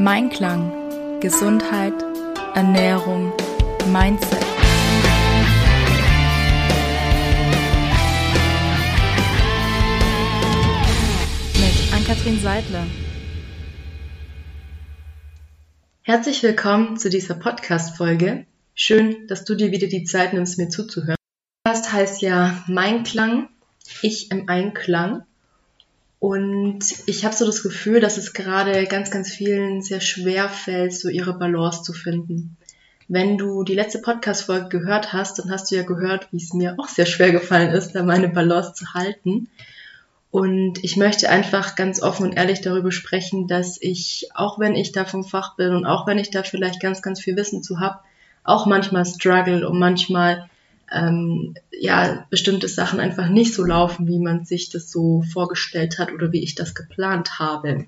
Mein Klang, Gesundheit, Ernährung, Mindset. Mit Ann-Kathrin Seidler. Herzlich willkommen zu dieser Podcast-Folge. Schön, dass du dir wieder die Zeit nimmst, mir zuzuhören. Das heißt ja Mein Klang, ich im Einklang. Und ich habe so das Gefühl, dass es gerade ganz, ganz vielen sehr schwer fällt, so ihre Balance zu finden. Wenn du die letzte Podcast-Folge gehört hast, dann hast du ja gehört, wie es mir auch sehr schwer gefallen ist, da meine Balance zu halten. Und ich möchte einfach ganz offen und ehrlich darüber sprechen, dass ich, auch wenn ich da vom Fach bin und auch wenn ich da vielleicht ganz, ganz viel Wissen zu habe, auch manchmal struggle und manchmal ähm, ja bestimmte Sachen einfach nicht so laufen, wie man sich das so vorgestellt hat oder wie ich das geplant habe.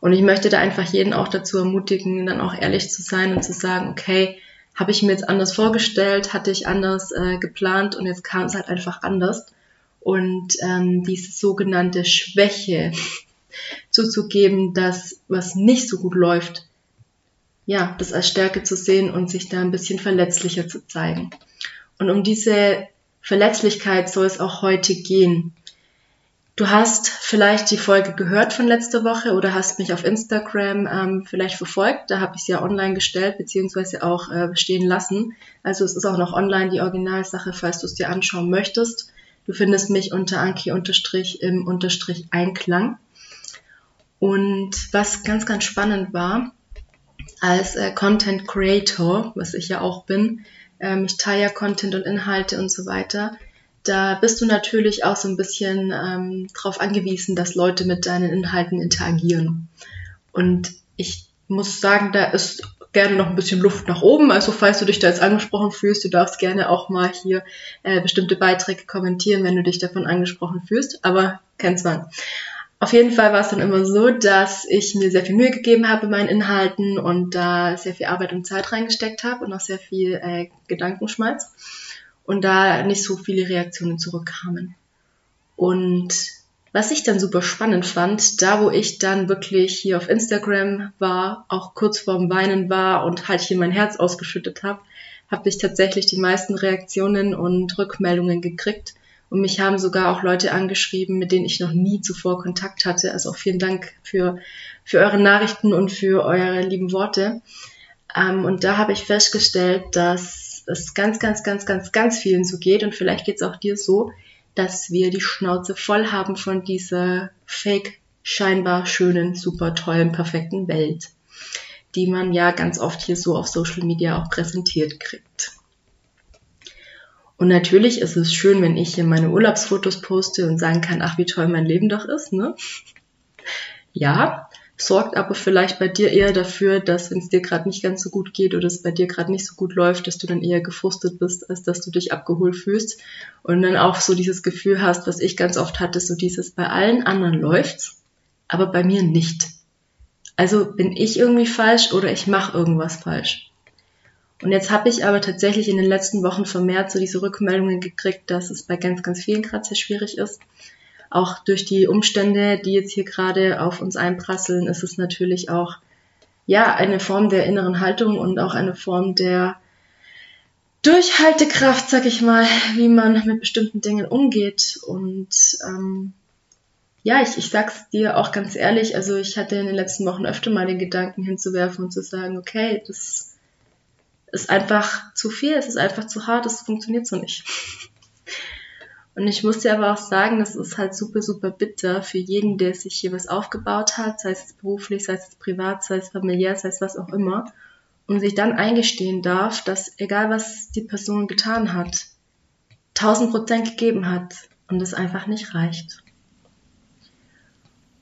Und ich möchte da einfach jeden auch dazu ermutigen, dann auch ehrlich zu sein und zu sagen, okay, habe ich mir jetzt anders vorgestellt, hatte ich anders äh, geplant und jetzt kam es halt einfach anders. Und ähm, diese sogenannte Schwäche zuzugeben, dass was nicht so gut läuft, ja, das als Stärke zu sehen und sich da ein bisschen verletzlicher zu zeigen. Und um diese Verletzlichkeit soll es auch heute gehen. Du hast vielleicht die Folge gehört von letzter Woche oder hast mich auf Instagram ähm, vielleicht verfolgt. Da habe ich sie ja online gestellt beziehungsweise auch äh, stehen lassen. Also es ist auch noch online die Originalsache, falls du es dir anschauen möchtest. Du findest mich unter Anki unterstrich im unterstrich Einklang. Und was ganz, ganz spannend war, als äh, Content Creator, was ich ja auch bin, ähm, ich teile ja Content und Inhalte und so weiter, da bist du natürlich auch so ein bisschen ähm, darauf angewiesen, dass Leute mit deinen Inhalten interagieren. Und ich muss sagen, da ist gerne noch ein bisschen Luft nach oben. Also falls du dich da jetzt angesprochen fühlst, du darfst gerne auch mal hier äh, bestimmte Beiträge kommentieren, wenn du dich davon angesprochen fühlst, aber kein Zwang. Auf jeden Fall war es dann immer so, dass ich mir sehr viel Mühe gegeben habe in meinen Inhalten und da sehr viel Arbeit und Zeit reingesteckt habe und auch sehr viel äh, Gedankenschmalz und da nicht so viele Reaktionen zurückkamen. Und was ich dann super spannend fand, da wo ich dann wirklich hier auf Instagram war, auch kurz vorm Weinen war und halt hier mein Herz ausgeschüttet habe, habe ich tatsächlich die meisten Reaktionen und Rückmeldungen gekriegt und mich haben sogar auch Leute angeschrieben, mit denen ich noch nie zuvor Kontakt hatte. Also auch vielen Dank für, für eure Nachrichten und für eure lieben Worte. Ähm, und da habe ich festgestellt, dass es ganz, ganz, ganz, ganz, ganz vielen so geht. Und vielleicht geht es auch dir so, dass wir die Schnauze voll haben von dieser fake, scheinbar schönen, super tollen, perfekten Welt, die man ja ganz oft hier so auf Social Media auch präsentiert kriegt. Und natürlich ist es schön, wenn ich hier meine Urlaubsfotos poste und sagen kann, ach, wie toll mein Leben doch ist, ne? Ja, sorgt aber vielleicht bei dir eher dafür, dass wenn es dir gerade nicht ganz so gut geht oder es bei dir gerade nicht so gut läuft, dass du dann eher gefrustet bist, als dass du dich abgeholt fühlst und dann auch so dieses Gefühl hast, was ich ganz oft hatte, so dieses bei allen anderen läuft's, aber bei mir nicht. Also bin ich irgendwie falsch oder ich mache irgendwas falsch. Und jetzt habe ich aber tatsächlich in den letzten Wochen vermehrt so diese Rückmeldungen gekriegt, dass es bei ganz, ganz vielen gerade sehr schwierig ist. Auch durch die Umstände, die jetzt hier gerade auf uns einprasseln, ist es natürlich auch ja eine Form der inneren Haltung und auch eine Form der Durchhaltekraft, sag ich mal, wie man mit bestimmten Dingen umgeht. Und ähm, ja, ich, ich sag's dir auch ganz ehrlich, also ich hatte in den letzten Wochen öfter mal den Gedanken hinzuwerfen und zu sagen, okay, das ist einfach zu viel, es ist einfach zu hart, es funktioniert so nicht. Und ich muss dir aber auch sagen, das ist halt super, super bitter für jeden, der sich hier was aufgebaut hat, sei es beruflich, sei es privat, sei es familiär, sei es was auch immer, und sich dann eingestehen darf, dass egal was die Person getan hat, 1000 Prozent gegeben hat und es einfach nicht reicht.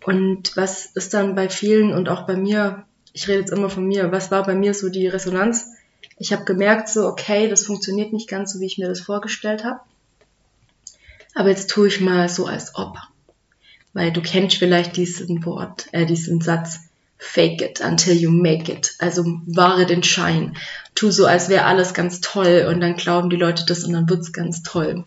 Und was ist dann bei vielen und auch bei mir, ich rede jetzt immer von mir, was war bei mir so die Resonanz? Ich habe gemerkt, so, okay, das funktioniert nicht ganz so, wie ich mir das vorgestellt habe. Aber jetzt tue ich mal so, als ob. Weil du kennst vielleicht diesen Wort, äh, diesen Satz, fake it until you make it. Also wahre den Schein. Tu so, als wäre alles ganz toll und dann glauben die Leute das und dann wird's ganz toll.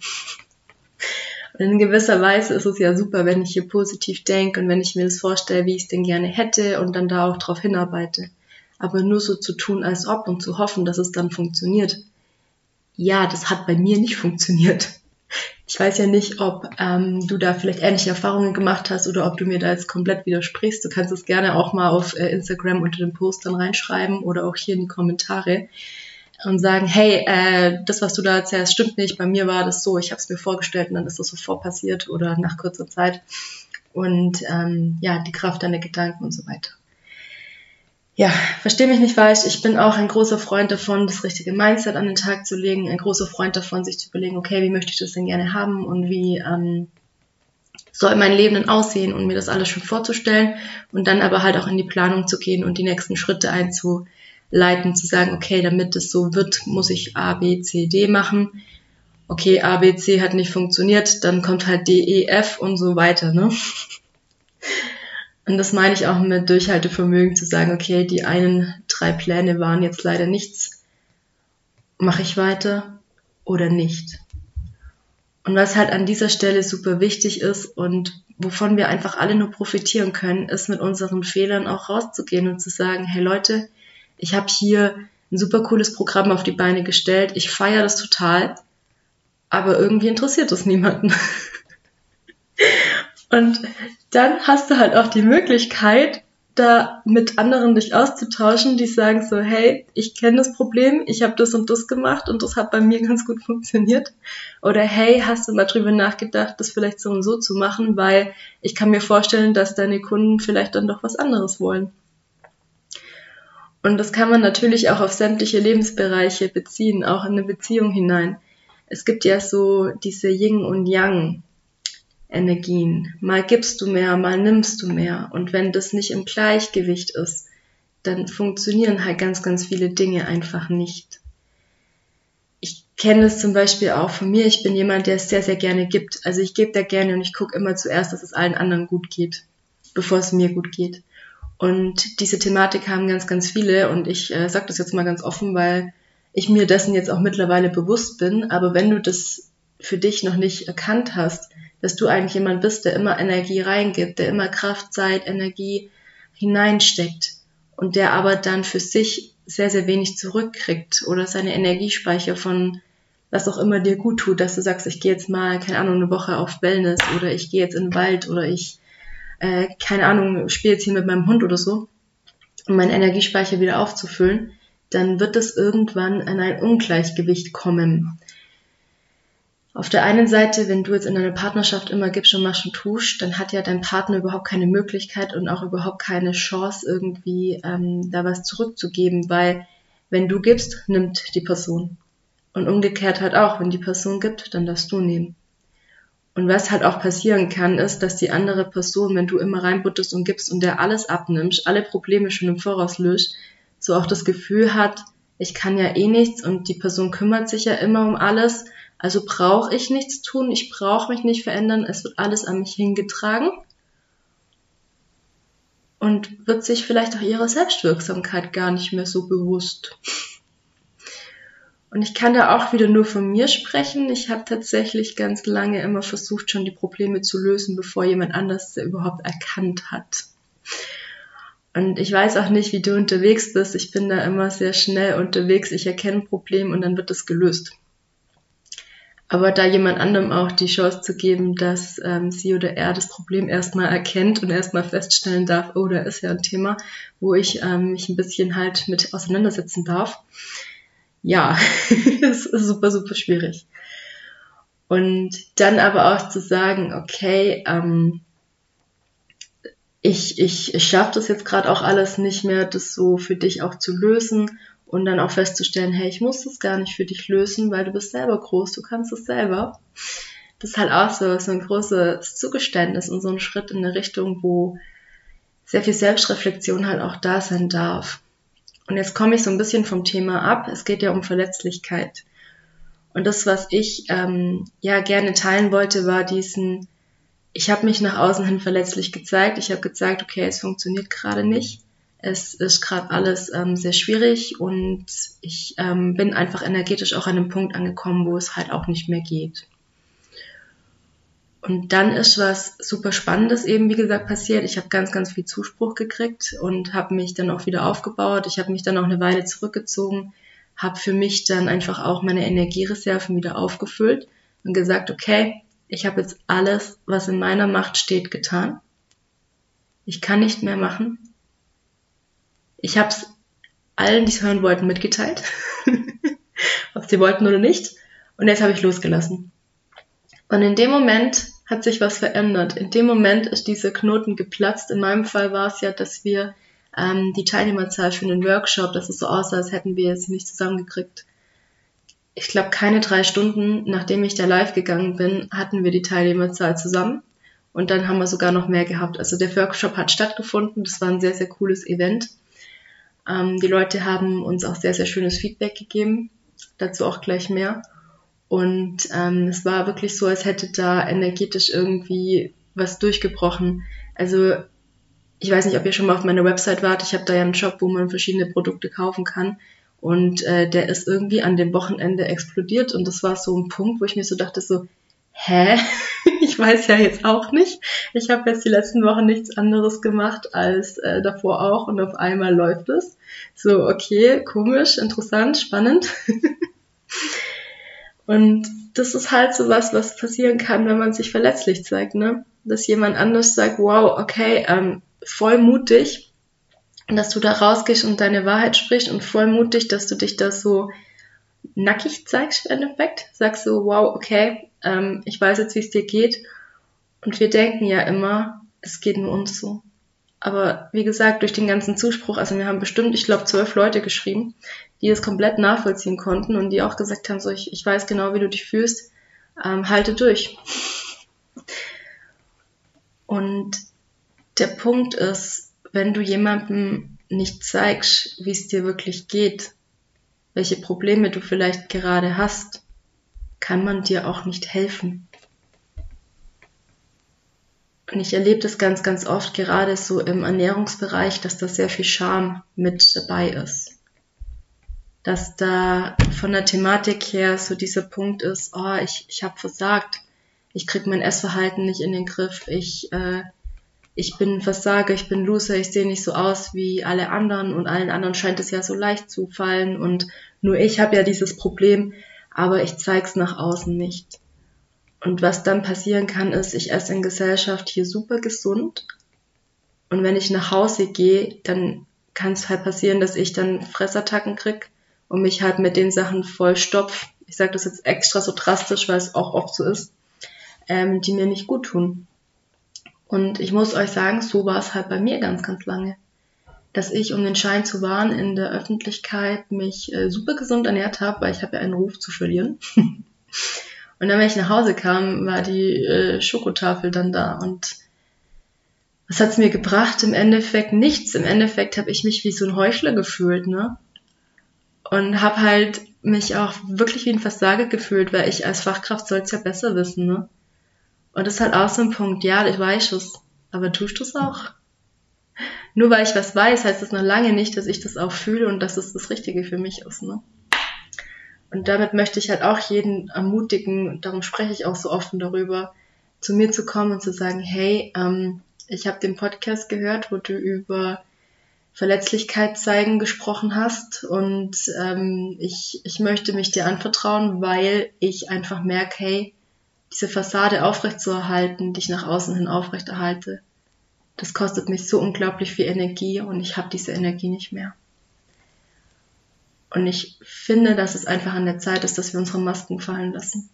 Und in gewisser Weise ist es ja super, wenn ich hier positiv denke und wenn ich mir das vorstelle, wie ich es denn gerne hätte und dann da auch drauf hinarbeite. Aber nur so zu tun, als ob und zu hoffen, dass es dann funktioniert. Ja, das hat bei mir nicht funktioniert. Ich weiß ja nicht, ob ähm, du da vielleicht ähnliche Erfahrungen gemacht hast oder ob du mir da jetzt komplett widersprichst. Du kannst es gerne auch mal auf äh, Instagram unter den Post dann reinschreiben oder auch hier in die Kommentare und sagen, hey, äh, das, was du da erzählst, stimmt nicht. Bei mir war das so, ich habe es mir vorgestellt und dann ist das sofort passiert oder nach kurzer Zeit. Und ähm, ja, die Kraft deiner Gedanken und so weiter. Ja, verstehe mich nicht falsch. Ich bin auch ein großer Freund davon, das richtige Mindset an den Tag zu legen. Ein großer Freund davon, sich zu überlegen, okay, wie möchte ich das denn gerne haben und wie ähm, soll mein Leben denn aussehen und mir das alles schon vorzustellen und dann aber halt auch in die Planung zu gehen und die nächsten Schritte einzuleiten, zu sagen, okay, damit es so wird, muss ich A, B, C, D machen. Okay, A, B, C hat nicht funktioniert, dann kommt halt D, E, F und so weiter, ne? Und das meine ich auch mit Durchhaltevermögen zu sagen, okay, die einen drei Pläne waren jetzt leider nichts. Mache ich weiter oder nicht? Und was halt an dieser Stelle super wichtig ist und wovon wir einfach alle nur profitieren können, ist mit unseren Fehlern auch rauszugehen und zu sagen, hey Leute, ich habe hier ein super cooles Programm auf die Beine gestellt, ich feiere das total, aber irgendwie interessiert das niemanden. Und dann hast du halt auch die Möglichkeit, da mit anderen dich auszutauschen, die sagen so, hey, ich kenne das Problem, ich habe das und das gemacht und das hat bei mir ganz gut funktioniert. Oder hey, hast du mal drüber nachgedacht, das vielleicht so und so zu machen, weil ich kann mir vorstellen, dass deine Kunden vielleicht dann doch was anderes wollen. Und das kann man natürlich auch auf sämtliche Lebensbereiche beziehen, auch in eine Beziehung hinein. Es gibt ja so diese Yin und Yang Energien. Mal gibst du mehr, mal nimmst du mehr. Und wenn das nicht im Gleichgewicht ist, dann funktionieren halt ganz, ganz viele Dinge einfach nicht. Ich kenne es zum Beispiel auch von mir. Ich bin jemand, der es sehr, sehr gerne gibt. Also ich gebe da gerne und ich gucke immer zuerst, dass es allen anderen gut geht, bevor es mir gut geht. Und diese Thematik haben ganz, ganz viele. Und ich äh, sage das jetzt mal ganz offen, weil ich mir dessen jetzt auch mittlerweile bewusst bin. Aber wenn du das für dich noch nicht erkannt hast, dass du eigentlich jemand bist, der immer Energie reingibt, der immer Kraft, Zeit, Energie hineinsteckt und der aber dann für sich sehr, sehr wenig zurückkriegt oder seine Energiespeicher von was auch immer dir gut tut, dass du sagst, ich gehe jetzt mal, keine Ahnung, eine Woche auf Wellness oder ich gehe jetzt in den Wald oder ich, äh, keine Ahnung, spiele jetzt hier mit meinem Hund oder so, um meinen Energiespeicher wieder aufzufüllen, dann wird es irgendwann in ein Ungleichgewicht kommen. Auf der einen Seite, wenn du jetzt in einer Partnerschaft immer gibst und machst und tust, dann hat ja dein Partner überhaupt keine Möglichkeit und auch überhaupt keine Chance, irgendwie ähm, da was zurückzugeben, weil wenn du gibst, nimmt die Person. Und umgekehrt halt auch, wenn die Person gibt, dann darfst du nehmen. Und was halt auch passieren kann, ist, dass die andere Person, wenn du immer reinbuttest und gibst und der alles abnimmst, alle Probleme schon im Voraus löst, so auch das Gefühl hat, ich kann ja eh nichts und die Person kümmert sich ja immer um alles also brauche ich nichts tun, ich brauche mich nicht verändern, es wird alles an mich hingetragen und wird sich vielleicht auch ihrer Selbstwirksamkeit gar nicht mehr so bewusst. Und ich kann da auch wieder nur von mir sprechen. Ich habe tatsächlich ganz lange immer versucht, schon die Probleme zu lösen, bevor jemand anders sie überhaupt erkannt hat. Und ich weiß auch nicht, wie du unterwegs bist. Ich bin da immer sehr schnell unterwegs. Ich erkenne ein Problem und dann wird es gelöst. Aber da jemand anderem auch die Chance zu geben, dass ähm, sie oder er das Problem erstmal erkennt und erstmal feststellen darf, oh, da ist ja ein Thema, wo ich ähm, mich ein bisschen halt mit auseinandersetzen darf. Ja, ist, ist super, super schwierig. Und dann aber auch zu sagen, okay, ähm, ich, ich, ich schaffe das jetzt gerade auch alles nicht mehr, das so für dich auch zu lösen und dann auch festzustellen, hey, ich muss das gar nicht für dich lösen, weil du bist selber groß, du kannst es selber. Das ist halt auch so, so ein großes Zugeständnis und so ein Schritt in eine Richtung, wo sehr viel Selbstreflexion halt auch da sein darf. Und jetzt komme ich so ein bisschen vom Thema ab. Es geht ja um Verletzlichkeit. Und das, was ich ähm, ja gerne teilen wollte, war diesen, ich habe mich nach außen hin verletzlich gezeigt. Ich habe gezeigt, okay, es funktioniert gerade nicht. Es ist gerade alles ähm, sehr schwierig und ich ähm, bin einfach energetisch auch an einem Punkt angekommen, wo es halt auch nicht mehr geht. Und dann ist was super Spannendes eben, wie gesagt, passiert. Ich habe ganz, ganz viel Zuspruch gekriegt und habe mich dann auch wieder aufgebaut. Ich habe mich dann auch eine Weile zurückgezogen, habe für mich dann einfach auch meine Energiereserven wieder aufgefüllt und gesagt, okay, ich habe jetzt alles, was in meiner Macht steht, getan. Ich kann nicht mehr machen. Ich habe es allen, die es hören wollten, mitgeteilt, ob sie wollten oder nicht. Und jetzt habe ich losgelassen. Und in dem Moment hat sich was verändert. In dem Moment ist dieser Knoten geplatzt. In meinem Fall war es ja, dass wir ähm, die Teilnehmerzahl für den Workshop, dass es so aussah, als hätten wir es nicht zusammengekriegt. Ich glaube, keine drei Stunden, nachdem ich da live gegangen bin, hatten wir die Teilnehmerzahl zusammen. Und dann haben wir sogar noch mehr gehabt. Also der Workshop hat stattgefunden. Das war ein sehr, sehr cooles Event. Ähm, die Leute haben uns auch sehr, sehr schönes Feedback gegeben. Dazu auch gleich mehr. Und ähm, es war wirklich so, als hätte da energetisch irgendwie was durchgebrochen. Also ich weiß nicht, ob ihr schon mal auf meiner Website wart. Ich habe da ja einen Shop, wo man verschiedene Produkte kaufen kann. Und äh, der ist irgendwie an dem Wochenende explodiert. Und das war so ein Punkt, wo ich mir so dachte, so, hä? ich weiß ja jetzt auch nicht. Ich habe jetzt die letzten Wochen nichts anderes gemacht als äh, davor auch. Und auf einmal läuft es. So, okay, komisch, interessant, spannend. Und das ist halt so was, was passieren kann, wenn man sich verletzlich zeigt, ne? Dass jemand anders sagt, wow, okay, ähm, voll mutig, dass du da rausgehst und deine Wahrheit sprichst und voll mutig, dass du dich da so nackig zeigst im Endeffekt. Sagst so, wow, okay, ähm, ich weiß jetzt, wie es dir geht. Und wir denken ja immer, es geht nur uns so. Aber wie gesagt, durch den ganzen Zuspruch, also wir haben bestimmt, ich glaube, zwölf Leute geschrieben, die das komplett nachvollziehen konnten und die auch gesagt haben, so ich, ich weiß genau, wie du dich fühlst, ähm, halte durch. Und der Punkt ist, wenn du jemandem nicht zeigst, wie es dir wirklich geht, welche Probleme du vielleicht gerade hast, kann man dir auch nicht helfen. Und ich erlebe das ganz, ganz oft, gerade so im Ernährungsbereich, dass da sehr viel Scham mit dabei ist. Dass da von der Thematik her so dieser Punkt ist, oh, ich, ich habe versagt, ich krieg mein Essverhalten nicht in den Griff, ich, äh, ich bin Versager, ich bin Loser, ich sehe nicht so aus wie alle anderen. Und allen anderen scheint es ja so leicht zu fallen. Und nur ich habe ja dieses Problem, aber ich zeig's nach außen nicht. Und was dann passieren kann, ist, ich esse in Gesellschaft hier super gesund. Und wenn ich nach Hause gehe, dann kann es halt passieren, dass ich dann Fressattacken krieg und mich halt mit den Sachen voll stopf. Ich sage das jetzt extra so drastisch, weil es auch oft so ist, ähm, die mir nicht gut tun. Und ich muss euch sagen, so war es halt bei mir ganz, ganz lange. Dass ich, um den Schein zu wahren, in der Öffentlichkeit mich äh, super gesund ernährt habe, weil ich habe ja einen Ruf zu verlieren. Und dann, wenn ich nach Hause kam, war die äh, Schokotafel dann da. Und was hat's mir gebracht? Im Endeffekt nichts. Im Endeffekt habe ich mich wie so ein Heuchler gefühlt, ne? Und habe halt mich auch wirklich wie ein Versager gefühlt, weil ich als Fachkraft soll's ja besser wissen, ne? Und das ist halt auch so ein Punkt, ja, ich weiß es, aber tust du es auch? Nur weil ich was weiß, heißt das noch lange nicht, dass ich das auch fühle und dass es das Richtige für mich ist, ne? Und damit möchte ich halt auch jeden ermutigen, darum spreche ich auch so offen darüber, zu mir zu kommen und zu sagen, hey, ähm, ich habe den Podcast gehört, wo du über Verletzlichkeit zeigen gesprochen hast und ähm, ich, ich möchte mich dir anvertrauen, weil ich einfach merke, hey, diese Fassade aufrechtzuerhalten, die ich nach außen hin aufrechterhalte, das kostet mich so unglaublich viel Energie und ich habe diese Energie nicht mehr. Und ich finde, dass es einfach an der Zeit ist, dass wir unsere Masken fallen lassen.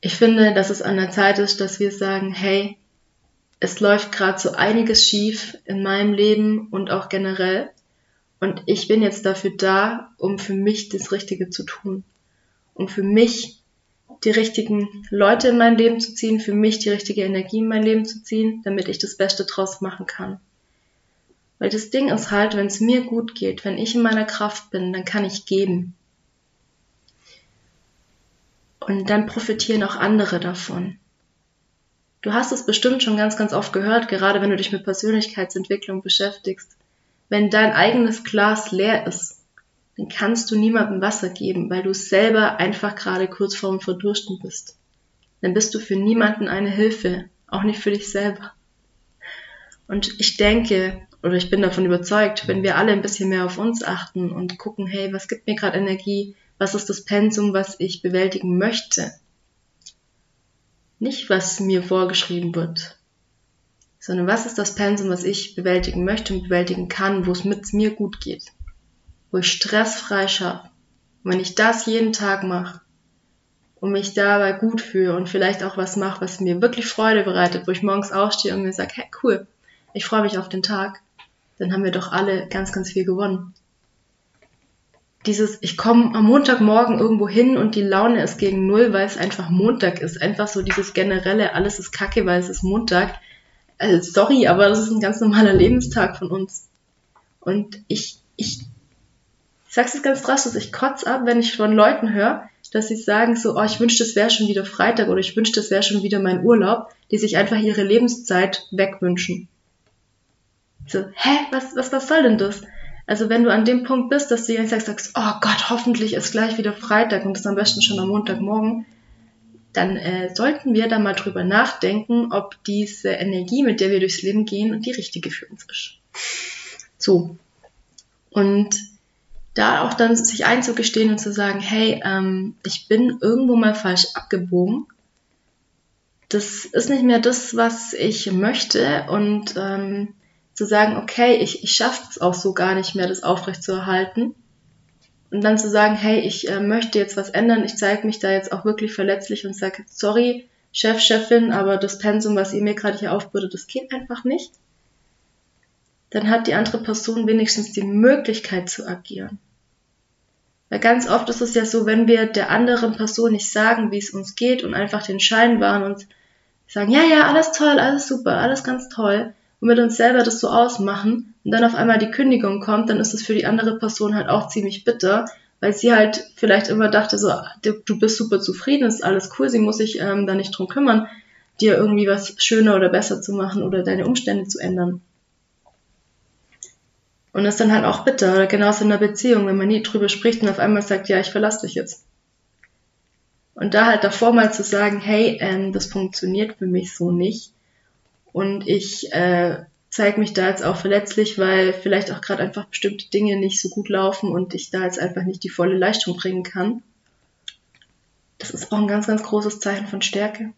Ich finde, dass es an der Zeit ist, dass wir sagen, hey, es läuft gerade so einiges schief in meinem Leben und auch generell. Und ich bin jetzt dafür da, um für mich das Richtige zu tun. Um für mich die richtigen Leute in mein Leben zu ziehen, für mich die richtige Energie in mein Leben zu ziehen, damit ich das Beste draus machen kann. Weil das Ding ist halt, wenn es mir gut geht, wenn ich in meiner Kraft bin, dann kann ich geben. Und dann profitieren auch andere davon. Du hast es bestimmt schon ganz, ganz oft gehört, gerade wenn du dich mit Persönlichkeitsentwicklung beschäftigst. Wenn dein eigenes Glas leer ist, dann kannst du niemandem Wasser geben, weil du selber einfach gerade kurz vorm Verdursten bist. dann bist du für niemanden eine Hilfe, auch nicht für dich selber. Und ich denke, oder ich bin davon überzeugt, wenn wir alle ein bisschen mehr auf uns achten und gucken, hey, was gibt mir gerade Energie, was ist das Pensum, was ich bewältigen möchte, nicht was mir vorgeschrieben wird, sondern was ist das Pensum, was ich bewältigen möchte und bewältigen kann, wo es mit mir gut geht, wo ich stressfrei schaffe. Und wenn ich das jeden Tag mache und mich dabei gut fühle und vielleicht auch was mache, was mir wirklich Freude bereitet, wo ich morgens aufstehe und mir sage, hey cool, ich freue mich auf den Tag, dann haben wir doch alle ganz, ganz viel gewonnen. Dieses, ich komme am Montagmorgen irgendwo hin und die Laune ist gegen null, weil es einfach Montag ist. Einfach so dieses generelle, alles ist kacke, weil es ist Montag also sorry, aber das ist ein ganz normaler Lebenstag von uns. Und ich, ich, ich sag's jetzt ganz drastisch, ich kotz ab, wenn ich von Leuten höre, dass sie sagen so, oh, ich wünschte, es wäre schon wieder Freitag oder ich wünschte, es wäre schon wieder mein Urlaub, die sich einfach ihre Lebenszeit wegwünschen. So, hä, was, was, was soll denn das? Also wenn du an dem Punkt bist, dass du jetzt sagst, oh Gott, hoffentlich ist gleich wieder Freitag und das am besten schon am Montagmorgen, dann äh, sollten wir da mal drüber nachdenken, ob diese Energie, mit der wir durchs Leben gehen, die richtige für uns ist. So. Und da auch dann sich einzugestehen und zu sagen, hey, ähm, ich bin irgendwo mal falsch abgebogen. Das ist nicht mehr das, was ich möchte. Und ähm, zu sagen, okay, ich, ich schaffe es auch so gar nicht mehr, das aufrechtzuerhalten. Und dann zu sagen, hey, ich äh, möchte jetzt was ändern, ich zeige mich da jetzt auch wirklich verletzlich und sage, sorry, Chef, Chefin, aber das Pensum, was ihr mir gerade hier aufbürdet, das geht einfach nicht. Dann hat die andere Person wenigstens die Möglichkeit zu agieren. Weil ganz oft ist es ja so, wenn wir der anderen Person nicht sagen, wie es uns geht und einfach den Schein wahren und sagen, ja, ja, alles toll, alles super, alles ganz toll, und mit uns selber das so ausmachen und dann auf einmal die Kündigung kommt, dann ist es für die andere Person halt auch ziemlich bitter, weil sie halt vielleicht immer dachte, so, du bist super zufrieden, ist alles cool, sie muss sich ähm, da nicht drum kümmern, dir irgendwie was schöner oder besser zu machen oder deine Umstände zu ändern. Und das ist dann halt auch bitter, oder genauso in einer Beziehung, wenn man nie drüber spricht und auf einmal sagt, ja, ich verlasse dich jetzt. Und da halt davor mal zu sagen, hey, ähm, das funktioniert für mich so nicht, und ich äh, zeige mich da jetzt auch verletzlich, weil vielleicht auch gerade einfach bestimmte Dinge nicht so gut laufen und ich da jetzt einfach nicht die volle Leistung bringen kann. Das ist auch ein ganz, ganz großes Zeichen von Stärke.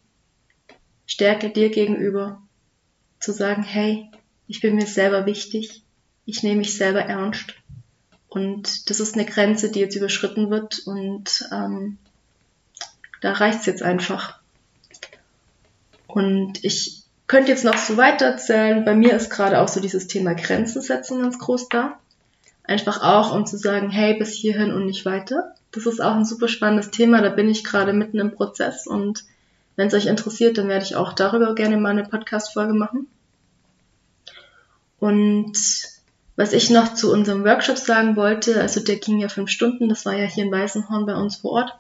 Stärke dir gegenüber. Zu sagen, hey, ich bin mir selber wichtig. Ich nehme mich selber ernst. Und das ist eine Grenze, die jetzt überschritten wird und ähm, da reicht's jetzt einfach. Und ich könnte jetzt noch so weiter erzählen. Bei mir ist gerade auch so dieses Thema Grenzen setzen ganz groß da. Einfach auch, um zu sagen, hey, bis hierhin und nicht weiter. Das ist auch ein super spannendes Thema. Da bin ich gerade mitten im Prozess und wenn es euch interessiert, dann werde ich auch darüber gerne mal eine Podcast-Folge machen. Und was ich noch zu unserem Workshop sagen wollte, also der ging ja fünf Stunden, das war ja hier in Weißenhorn bei uns vor Ort.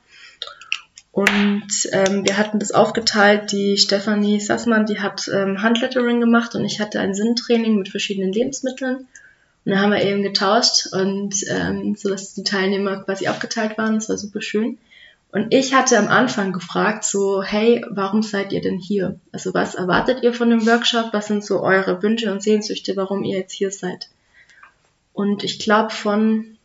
Und ähm, wir hatten das aufgeteilt. Die Stefanie Sassmann, die hat ähm, Handlettering gemacht und ich hatte ein Sinntraining mit verschiedenen Lebensmitteln. Und da haben wir eben getauscht und ähm, so dass die Teilnehmer quasi aufgeteilt waren. Das war super schön. Und ich hatte am Anfang gefragt, so, hey, warum seid ihr denn hier? Also was erwartet ihr von dem Workshop? Was sind so eure Wünsche und Sehnsüchte, warum ihr jetzt hier seid? Und ich glaube, von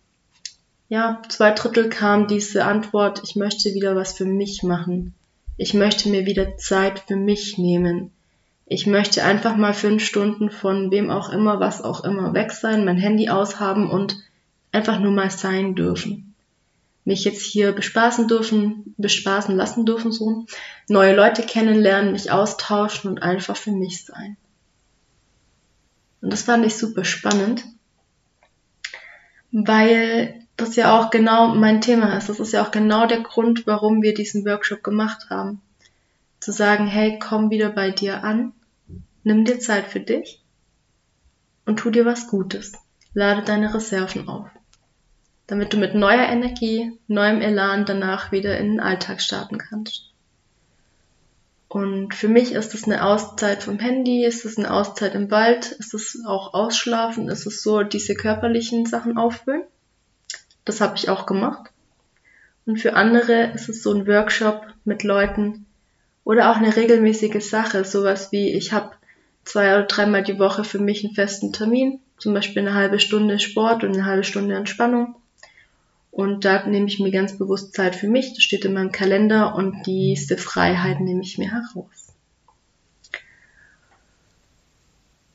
ja, zwei Drittel kam diese Antwort, ich möchte wieder was für mich machen. Ich möchte mir wieder Zeit für mich nehmen. Ich möchte einfach mal fünf Stunden von wem auch immer, was auch immer weg sein, mein Handy aushaben und einfach nur mal sein dürfen. Mich jetzt hier bespaßen dürfen, bespaßen lassen dürfen, so. Neue Leute kennenlernen, mich austauschen und einfach für mich sein. Und das fand ich super spannend, weil das ja auch genau mein Thema ist. Das ist ja auch genau der Grund, warum wir diesen Workshop gemacht haben. Zu sagen, hey, komm wieder bei dir an, nimm dir Zeit für dich und tu dir was Gutes. Lade deine Reserven auf, damit du mit neuer Energie, neuem Elan danach wieder in den Alltag starten kannst. Und für mich ist es eine Auszeit vom Handy, ist es eine Auszeit im Wald, ist es auch Ausschlafen, ist es so diese körperlichen Sachen auffüllen. Das habe ich auch gemacht. Und für andere ist es so ein Workshop mit Leuten, Oder auch eine regelmäßige Sache, sowas wie ich habe zwei oder dreimal die Woche für mich einen festen Termin, zum Beispiel eine halbe Stunde Sport und eine halbe Stunde Entspannung. Und da nehme ich mir ganz bewusst Zeit für mich, das steht in meinem Kalender und diese Freiheit nehme ich mir heraus.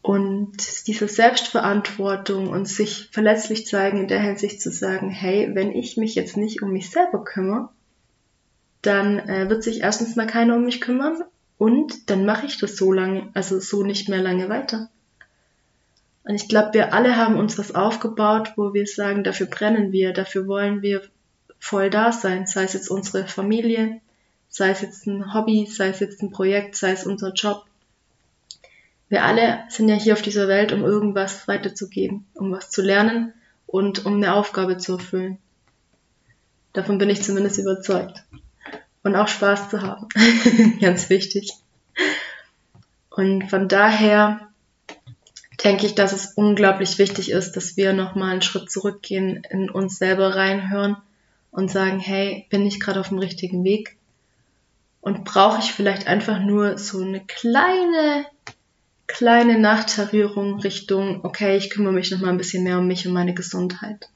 Und diese Selbstverantwortung und sich verletzlich zeigen in der Hinsicht zu sagen, hey, wenn ich mich jetzt nicht um mich selber kümmere, dann äh, wird sich erstens mal keiner um mich kümmern und dann mache ich das so lange, also so nicht mehr lange weiter. Und ich glaube, wir alle haben uns was aufgebaut, wo wir sagen, dafür brennen wir, dafür wollen wir voll da sein, sei es jetzt unsere Familie, sei es jetzt ein Hobby, sei es jetzt ein Projekt, sei es unser Job wir alle sind ja hier auf dieser Welt, um irgendwas weiterzugeben, um was zu lernen und um eine Aufgabe zu erfüllen. Davon bin ich zumindest überzeugt. Und auch Spaß zu haben. Ganz wichtig. Und von daher denke ich, dass es unglaublich wichtig ist, dass wir nochmal einen Schritt zurückgehen, in uns selber reinhören und sagen, hey, bin ich gerade auf dem richtigen Weg? Und brauche ich vielleicht einfach nur so eine kleine kleine Nachtarierung Richtung, okay, ich kümmere mich noch mal ein bisschen mehr um mich und meine Gesundheit.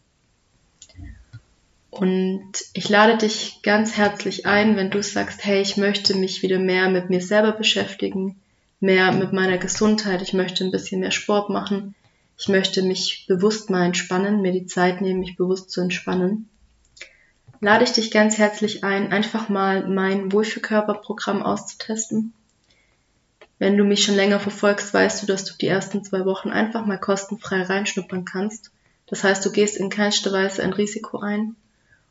Und ich lade dich ganz herzlich ein, wenn du sagst, hey, ich möchte mich wieder mehr mit mir selber beschäftigen, mehr mit meiner Gesundheit, ich möchte ein bisschen mehr Sport machen, ich möchte mich bewusst mal entspannen, mir die Zeit nehmen, mich bewusst zu entspannen. Lade ich dich ganz herzlich ein, einfach mal mein Wohlfühlkörperprogramm auszutesten. Wenn du mich schon länger verfolgst, weißt du, dass du die ersten zwei Wochen einfach mal kostenfrei reinschnuppern kannst. Das heißt, du gehst in keinster Weise ein Risiko ein.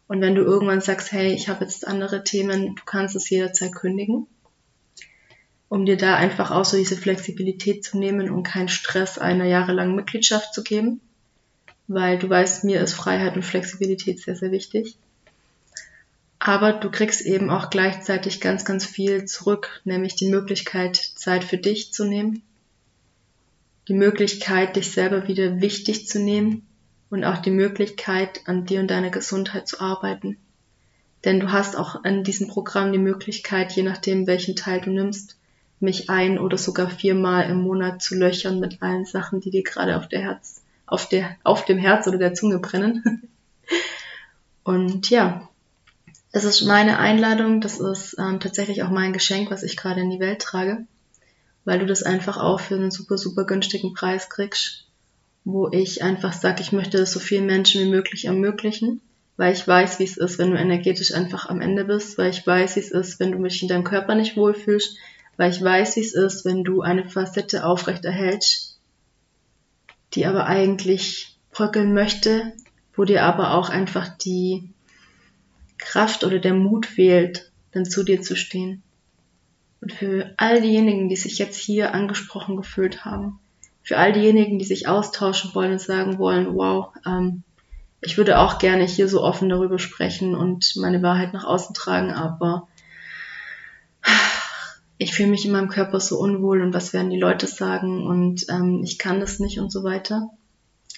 Und wenn du irgendwann sagst, hey, ich habe jetzt andere Themen, du kannst es jederzeit kündigen, um dir da einfach auch so diese Flexibilität zu nehmen und keinen Stress einer jahrelangen Mitgliedschaft zu geben. Weil du weißt, mir ist Freiheit und Flexibilität sehr, sehr wichtig. Aber du kriegst eben auch gleichzeitig ganz, ganz viel zurück, nämlich die Möglichkeit, Zeit für dich zu nehmen, die Möglichkeit, dich selber wieder wichtig zu nehmen und auch die Möglichkeit, an dir und deiner Gesundheit zu arbeiten. Denn du hast auch in diesem Programm die Möglichkeit, je nachdem, welchen Teil du nimmst, mich ein oder sogar viermal im Monat zu löchern mit allen Sachen, die dir gerade auf der Herz, auf der, auf dem Herz oder der Zunge brennen. Und ja, das ist meine Einladung, das ist ähm, tatsächlich auch mein Geschenk, was ich gerade in die Welt trage, weil du das einfach auch für einen super, super günstigen Preis kriegst, wo ich einfach sage, ich möchte das so vielen Menschen wie möglich ermöglichen, weil ich weiß, wie es ist, wenn du energetisch einfach am Ende bist, weil ich weiß, wie es ist, wenn du dich in deinem Körper nicht wohlfühlst, weil ich weiß, wie es ist, wenn du eine Facette aufrechterhältst, die aber eigentlich bröckeln möchte, wo dir aber auch einfach die Kraft oder der Mut fehlt, dann zu dir zu stehen. Und für all diejenigen, die sich jetzt hier angesprochen gefühlt haben, für all diejenigen, die sich austauschen wollen und sagen wollen, wow, ähm, ich würde auch gerne hier so offen darüber sprechen und meine Wahrheit nach außen tragen, aber ich fühle mich in meinem Körper so unwohl und was werden die Leute sagen und ähm, ich kann das nicht und so weiter.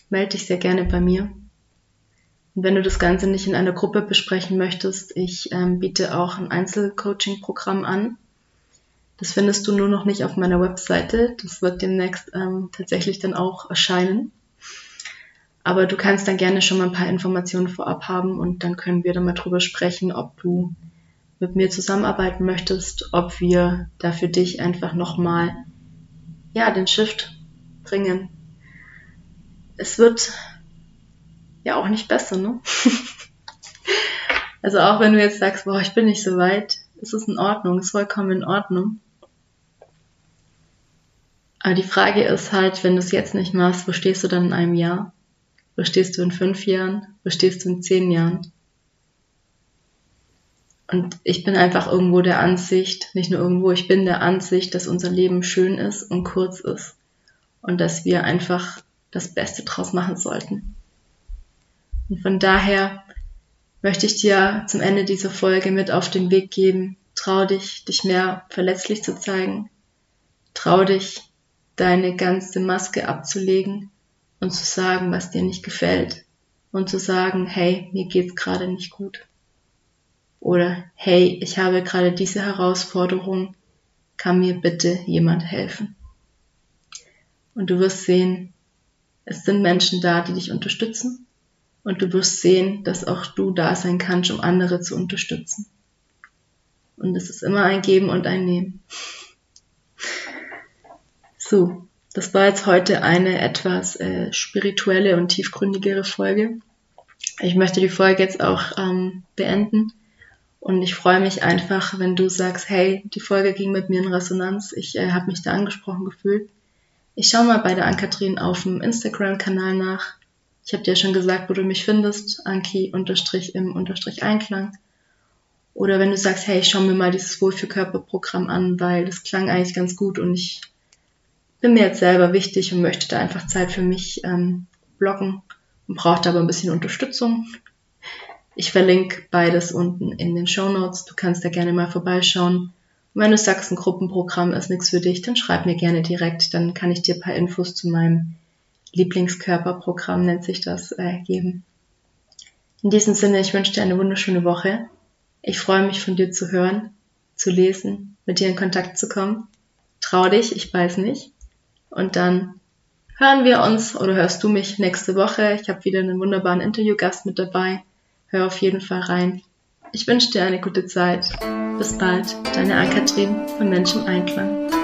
Melde dich sehr gerne bei mir. Und wenn du das Ganze nicht in einer Gruppe besprechen möchtest, ich ähm, biete auch ein Einzelcoaching-Programm an. Das findest du nur noch nicht auf meiner Webseite. Das wird demnächst ähm, tatsächlich dann auch erscheinen. Aber du kannst dann gerne schon mal ein paar Informationen vorab haben und dann können wir dann mal drüber sprechen, ob du mit mir zusammenarbeiten möchtest, ob wir da für dich einfach nochmal, ja, den Shift bringen. Es wird ja auch nicht besser, ne? also auch wenn du jetzt sagst, boah, ich bin nicht so weit, ist es in Ordnung, ist vollkommen in Ordnung. Aber die Frage ist halt, wenn du es jetzt nicht machst, wo stehst du dann in einem Jahr? Wo stehst du in fünf Jahren? Wo stehst du in zehn Jahren? Und ich bin einfach irgendwo der Ansicht, nicht nur irgendwo, ich bin der Ansicht, dass unser Leben schön ist und kurz ist. Und dass wir einfach das Beste draus machen sollten. Und von daher möchte ich dir zum Ende dieser Folge mit auf den Weg geben. Trau dich, dich mehr verletzlich zu zeigen. Trau dich, deine ganze Maske abzulegen und zu sagen, was dir nicht gefällt. Und zu sagen, hey, mir geht's gerade nicht gut. Oder hey, ich habe gerade diese Herausforderung kann mir bitte jemand helfen? Und du wirst sehen, es sind Menschen da, die dich unterstützen. Und du wirst sehen, dass auch du da sein kannst, um andere zu unterstützen. Und es ist immer ein Geben und ein Nehmen. So, das war jetzt heute eine etwas äh, spirituelle und tiefgründigere Folge. Ich möchte die Folge jetzt auch ähm, beenden und ich freue mich einfach, wenn du sagst, hey, die Folge ging mit mir in Resonanz, ich äh, habe mich da angesprochen gefühlt. Ich schaue mal bei der Ankatrin auf dem Instagram-Kanal nach. Ich habe dir schon gesagt, wo du mich findest, Anki-im-Einklang. Oder wenn du sagst, hey, ich schaue mir mal dieses Wohlfühlkörperprogramm an, weil das klang eigentlich ganz gut und ich bin mir jetzt selber wichtig und möchte da einfach Zeit für mich ähm, blocken und braucht aber ein bisschen Unterstützung. Ich verlinke beides unten in den Show Notes. Du kannst da gerne mal vorbeischauen. Und wenn du sagst, ein Gruppenprogramm ist nichts für dich, dann schreib mir gerne direkt. Dann kann ich dir ein paar Infos zu meinem Lieblingskörperprogramm, nennt sich das, äh, geben. In diesem Sinne, ich wünsche dir eine wunderschöne Woche. Ich freue mich von dir zu hören, zu lesen, mit dir in Kontakt zu kommen. Trau dich, ich weiß nicht. Und dann hören wir uns oder hörst du mich nächste Woche. Ich habe wieder einen wunderbaren Interviewgast mit dabei. Hör auf jeden Fall rein. Ich wünsche dir eine gute Zeit. Bis bald, deine Ann-Kathrin von Mensch im Einklang.